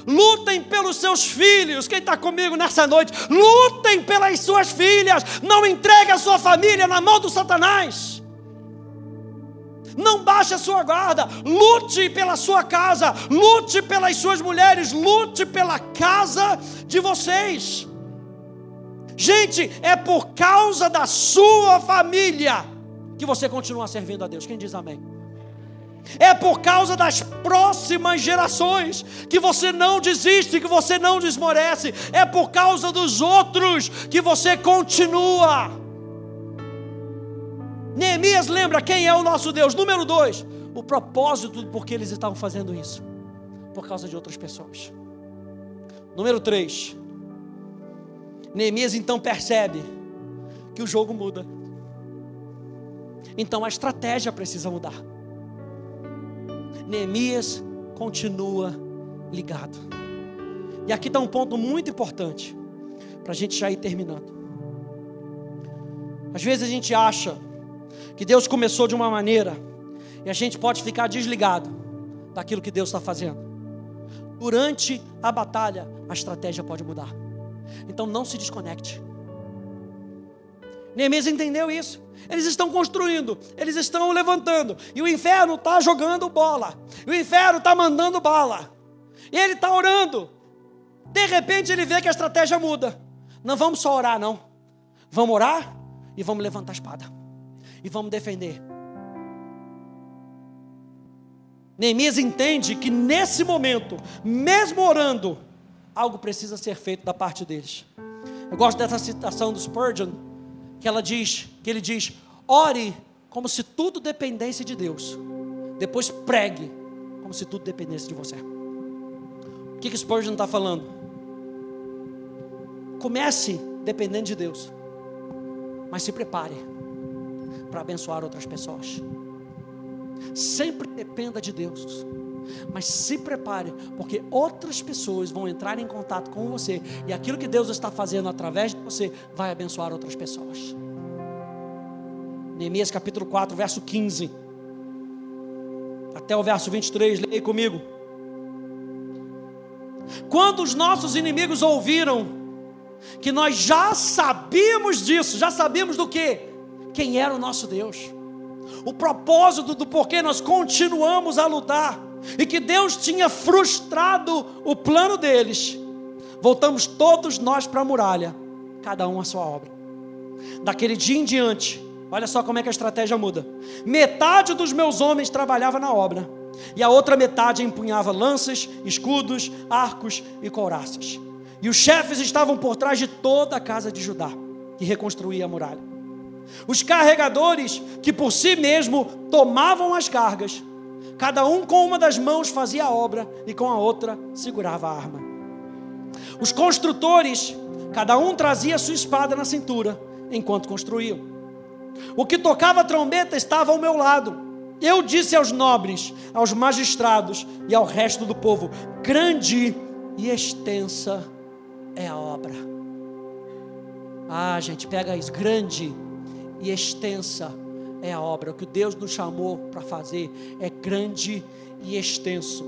A: Lutem pelos seus filhos. Quem está comigo nessa noite? Lutem pelas suas filhas. Não entregue a sua família na mão do Satanás. Não baixe a sua guarda. Lute pela sua casa. Lute pelas suas mulheres. Lute pela casa de vocês. Gente, é por causa da sua família que você continua servindo a Deus. Quem diz amém? É por causa das próximas gerações que você não desiste, que você não desmorece. É por causa dos outros que você continua. Neemias lembra quem é o nosso Deus. Número dois, o propósito por que eles estavam fazendo isso. Por causa de outras pessoas. Número três, Neemias então percebe que o jogo muda. Então a estratégia precisa mudar. Neemias continua ligado. E aqui está um ponto muito importante, para a gente já ir terminando. Às vezes a gente acha que Deus começou de uma maneira e a gente pode ficar desligado daquilo que Deus está fazendo. Durante a batalha, a estratégia pode mudar. Então não se desconecte. Neemias entendeu isso. Eles estão construindo, eles estão levantando, e o inferno está jogando bola, e o inferno está mandando bala, e ele está orando. De repente ele vê que a estratégia muda. Não vamos só orar, não. Vamos orar e vamos levantar a espada, e vamos defender. Neemias entende que nesse momento, mesmo orando, algo precisa ser feito da parte deles. Eu gosto dessa citação do Spurgeon, que ela diz, que ele diz: ore como se tudo dependesse de Deus. Depois pregue como se tudo dependesse de você. O que que Spurgeon está falando? Comece dependendo de Deus, mas se prepare para abençoar outras pessoas. Sempre dependa de Deus. Mas se prepare, porque outras pessoas vão entrar em contato com você, e aquilo que Deus está fazendo através de você vai abençoar outras pessoas. Neemias capítulo 4, verso 15 até o verso 23, leia comigo. Quando os nossos inimigos ouviram que nós já sabíamos disso, já sabíamos do que? Quem era o nosso Deus, o propósito do porquê nós continuamos a lutar e que Deus tinha frustrado o plano deles, voltamos todos nós para a muralha, cada um a sua obra. Daquele dia em diante, olha só como é que a estratégia muda. Metade dos meus homens trabalhava na obra, e a outra metade empunhava lanças, escudos, arcos e couraças. E os chefes estavam por trás de toda a casa de Judá, que reconstruía a muralha. Os carregadores, que por si mesmo tomavam as cargas, Cada um com uma das mãos fazia a obra e com a outra segurava a arma. Os construtores, cada um trazia sua espada na cintura enquanto construíam. O que tocava trombeta estava ao meu lado. Eu disse aos nobres, aos magistrados e ao resto do povo: grande e extensa é a obra. Ah, gente, pega isso, grande e extensa é a obra. O que Deus nos chamou para fazer é grande e extenso.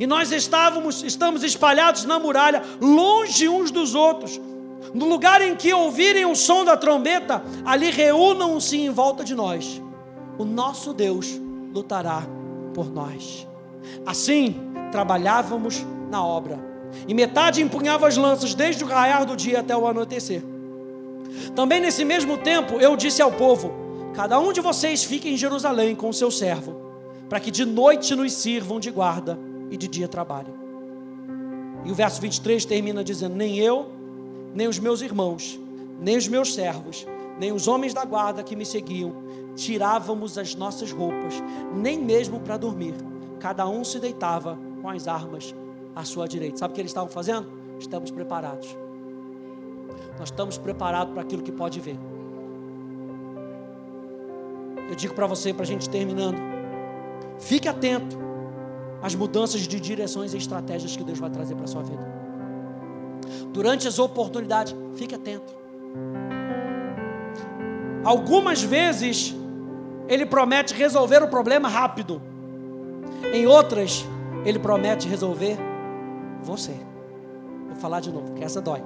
A: E nós estávamos, estamos espalhados na muralha, longe uns dos outros. No lugar em que ouvirem o som da trombeta, ali reúnam-se em volta de nós. O nosso Deus lutará por nós. Assim, trabalhávamos na obra. E metade empunhava as lanças desde o raiar do dia até o anoitecer. Também nesse mesmo tempo, eu disse ao povo: Cada um de vocês fique em Jerusalém com o seu servo, para que de noite nos sirvam de guarda e de dia trabalhem. E o verso 23 termina dizendo: Nem eu, nem os meus irmãos, nem os meus servos, nem os homens da guarda que me seguiam, tirávamos as nossas roupas, nem mesmo para dormir. Cada um se deitava com as armas à sua direita. Sabe o que eles estavam fazendo? Estamos preparados. Nós estamos preparados para aquilo que pode ver. Eu digo para você, para a gente terminando, fique atento às mudanças de direções e estratégias que Deus vai trazer para a sua vida. Durante as oportunidades, fique atento. Algumas vezes, Ele promete resolver o problema rápido, em outras, Ele promete resolver você. Vou falar de novo, porque essa dói.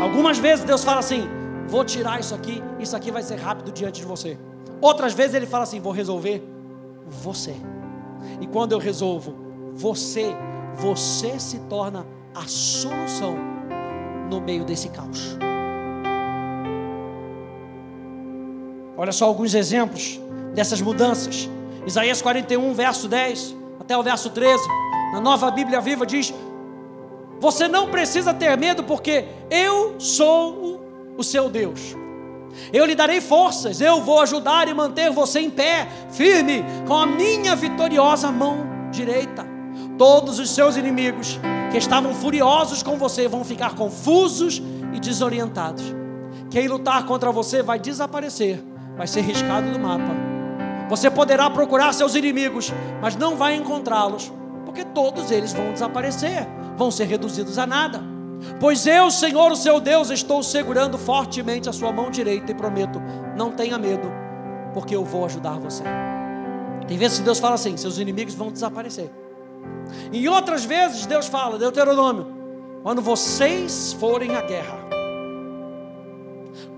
A: Algumas vezes Deus fala assim: vou tirar isso aqui, isso aqui vai ser rápido diante de você. Outras vezes ele fala assim: vou resolver você. E quando eu resolvo você, você se torna a solução no meio desse caos. Olha só alguns exemplos dessas mudanças. Isaías 41, verso 10 até o verso 13. Na nova Bíblia viva diz: você não precisa ter medo, porque eu sou o seu Deus. Eu lhe darei forças, eu vou ajudar e manter você em pé, firme, com a minha vitoriosa mão direita. Todos os seus inimigos que estavam furiosos com você vão ficar confusos e desorientados. Quem lutar contra você vai desaparecer, vai ser riscado do mapa. Você poderá procurar seus inimigos, mas não vai encontrá-los, porque todos eles vão desaparecer, vão ser reduzidos a nada. Pois eu, Senhor, o seu Deus, estou segurando fortemente a sua mão direita e prometo: não tenha medo, porque eu vou ajudar você. Tem vezes que Deus fala assim: seus inimigos vão desaparecer. Em outras vezes, Deus fala, Deuteronômio, quando vocês forem à guerra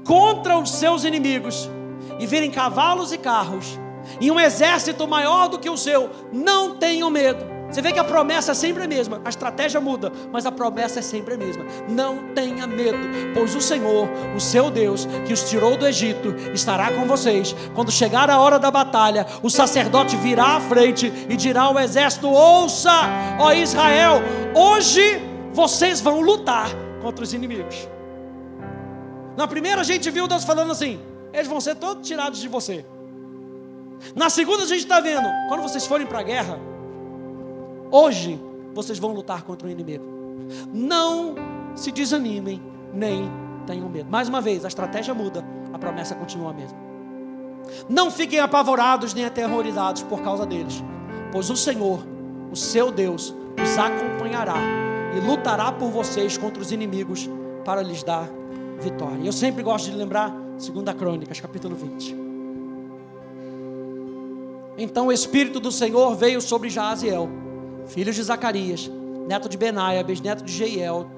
A: contra os seus inimigos e virem cavalos e carros e um exército maior do que o seu, não tenham medo. Você vê que a promessa é sempre a mesma, a estratégia muda, mas a promessa é sempre a mesma. Não tenha medo, pois o Senhor, o seu Deus, que os tirou do Egito, estará com vocês. Quando chegar a hora da batalha, o sacerdote virá à frente e dirá ao exército: Ouça, ó Israel, hoje vocês vão lutar contra os inimigos. Na primeira a gente viu Deus falando assim: eles vão ser todos tirados de você. Na segunda a gente está vendo, quando vocês forem para a guerra, hoje vocês vão lutar contra o inimigo. Não se desanimem, nem tenham medo. Mais uma vez, a estratégia muda, a promessa continua a mesma. Não fiquem apavorados nem aterrorizados por causa deles, pois o Senhor, o seu Deus, os acompanhará e lutará por vocês contra os inimigos para lhes dar vitória. Eu sempre gosto de lembrar 2 Crônicas, capítulo 20. Então o Espírito do Senhor veio sobre Jaziel, filho de Zacarias, neto de Benaia, bisneto de Jeiel,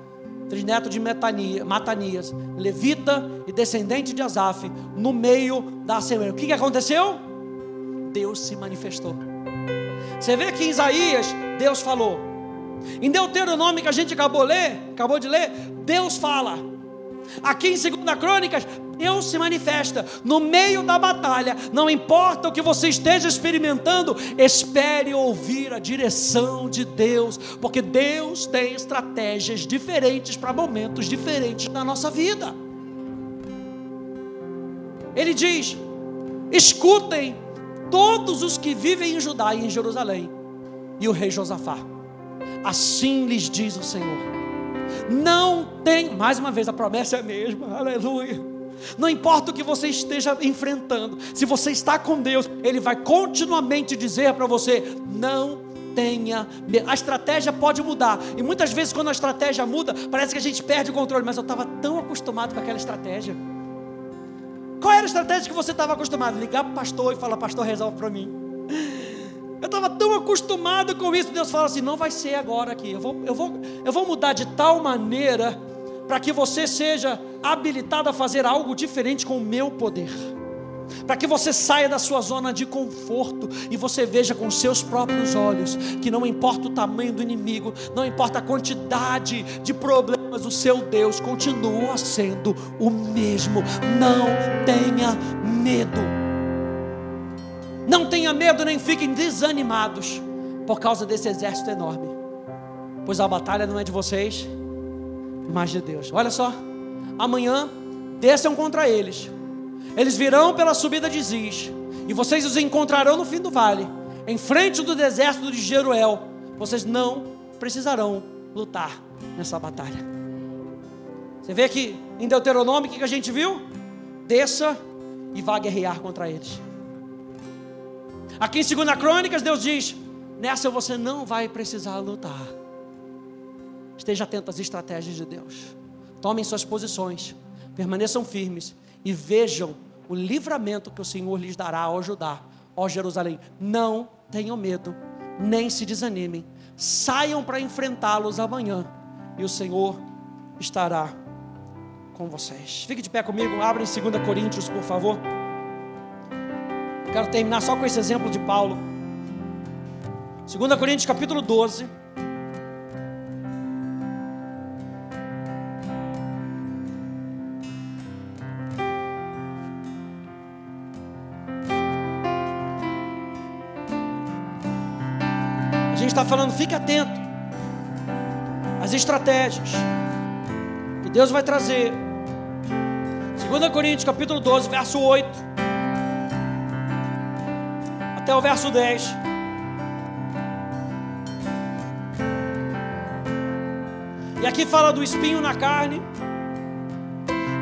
A: trisneto de Metania, Matanias, levita e descendente de Asaf, no meio da assembleia. O que, aconteceu? Deus se manifestou. Você vê que em Isaías, Deus falou. Em Deuteronômio, que a gente acabou, ler, acabou de ler, Deus fala. Aqui em 2 Crônicas, Deus se manifesta no meio da batalha. Não importa o que você esteja experimentando, espere ouvir a direção de Deus, porque Deus tem estratégias diferentes para momentos diferentes na nossa vida. Ele diz: escutem todos os que vivem em Judá e em Jerusalém, e o rei Josafá. Assim lhes diz o Senhor não tem, mais uma vez, a promessa é a mesma, aleluia. Não importa o que você esteja enfrentando, se você está com Deus, Ele vai continuamente dizer para você: não tenha medo. A estratégia pode mudar, e muitas vezes, quando a estratégia muda, parece que a gente perde o controle, mas eu estava tão acostumado com aquela estratégia. Qual era a estratégia que você estava acostumado? Ligar para o pastor e falar: Pastor, resolve para mim. Eu estava tão acostumado com isso. Deus fala assim: não vai ser agora aqui. Eu vou, eu vou, eu vou mudar de tal maneira para que você seja habilitado a fazer algo diferente com o meu poder. Para que você saia da sua zona de conforto e você veja com seus próprios olhos que não importa o tamanho do inimigo, não importa a quantidade de problemas, o seu Deus continua sendo o mesmo. Não tenha medo. Não tenha medo nem fiquem desanimados por causa desse exército enorme, pois a batalha não é de vocês, mas de Deus. Olha só, amanhã desçam contra eles, eles virão pela subida de Ziz, e vocês os encontrarão no fim do vale, em frente do deserto de Jeruel. Vocês não precisarão lutar nessa batalha. Você vê que em Deuteronômio o que a gente viu? Desça e vá guerrear contra eles. Aqui em 2 Crônicas, Deus diz: nessa você não vai precisar lutar. Esteja atento às estratégias de Deus. Tomem suas posições, permaneçam firmes e vejam o livramento que o Senhor lhes dará ao Judá, ó Jerusalém. Não tenham medo, nem se desanimem. Saiam para enfrentá-los amanhã e o Senhor estará com vocês. Fique de pé comigo, abra em 2 Coríntios, por favor. Quero terminar só com esse exemplo de Paulo. 2 Coríntios capítulo 12. Está falando, fique atento às estratégias que Deus vai trazer. 2 Coríntios capítulo 12, verso 8 até o verso 10. E aqui fala do espinho na carne.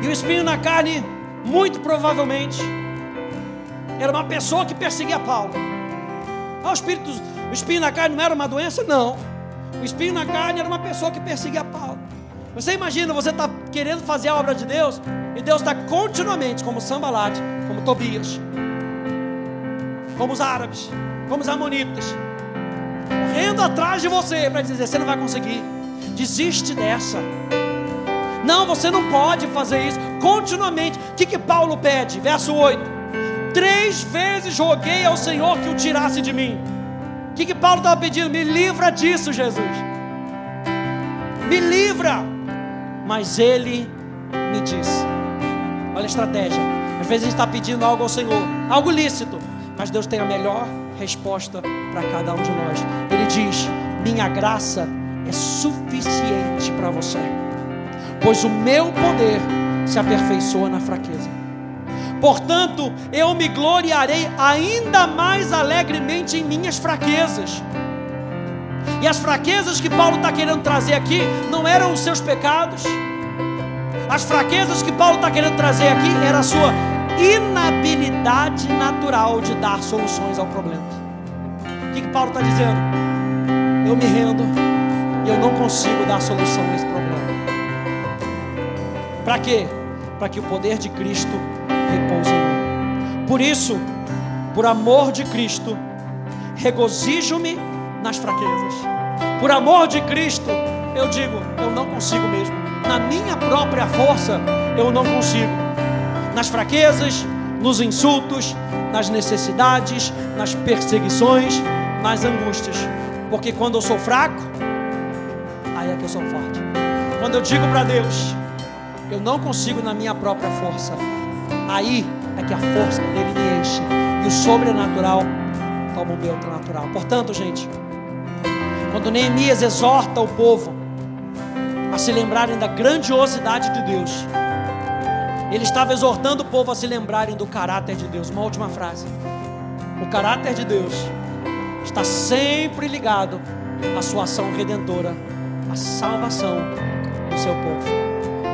A: E o espinho na carne, muito provavelmente, era uma pessoa que perseguia Paulo. Ah, o, espírito, espinho na carne não era uma doença? Não. O espinho na carne era uma pessoa que perseguia Paulo. Você imagina, você está querendo fazer a obra de Deus, e Deus está continuamente, como Sambalate, como Tobias, como os árabes, como os amonitas, correndo atrás de você para dizer: você não vai conseguir, desiste dessa. Não, você não pode fazer isso continuamente. O que, que Paulo pede? Verso 8: Três vezes roguei ao Senhor que o tirasse de mim. O que, que Paulo estava pedindo? Me livra disso, Jesus. Me livra. Mas ele me disse: Olha a estratégia. Às vezes a gente está pedindo algo ao Senhor, algo lícito, mas Deus tem a melhor resposta para cada um de nós. Ele diz: Minha graça é suficiente para você, pois o meu poder se aperfeiçoa na fraqueza. Portanto, eu me gloriarei ainda mais alegremente em minhas fraquezas. E as fraquezas que Paulo está querendo trazer aqui não eram os seus pecados. As fraquezas que Paulo está querendo trazer aqui era a sua inabilidade natural de dar soluções ao problema. O que, que Paulo está dizendo? Eu me rendo e eu não consigo dar solução a esse problema. Para quê? Para que o poder de Cristo repouse em mim. Por isso, por amor de Cristo, regozijo-me nas fraquezas. Por amor de Cristo, eu digo, eu não consigo mesmo. Na minha própria força, eu não consigo. Nas fraquezas, nos insultos, nas necessidades, nas perseguições, nas angústias. Porque quando eu sou fraco, aí é que eu sou forte. Quando eu digo para Deus, eu não consigo na minha própria força, Aí é que a força dele me enche. E o sobrenatural toma o meu natural. Portanto, gente, quando Neemias exorta o povo a se lembrarem da grandiosidade de Deus, ele estava exortando o povo a se lembrarem do caráter de Deus. Uma última frase. O caráter de Deus está sempre ligado à sua ação redentora, à salvação do seu povo.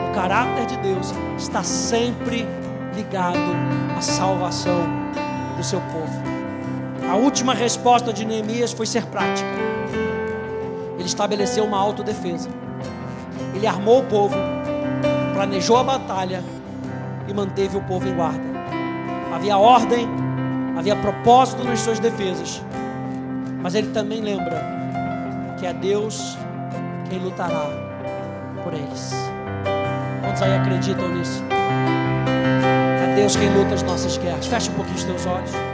A: O caráter de Deus está sempre ligado à salvação do seu povo. A última resposta de Neemias foi ser prática. Ele estabeleceu uma autodefesa. Ele armou o povo, planejou a batalha e manteve o povo em guarda. Havia ordem, havia propósito nas suas defesas. Mas ele também lembra que é Deus quem lutará por eles. Quantos aí acreditam nisso? Deus quem luta as nossas guerras. Fecha um pouquinho os teus olhos.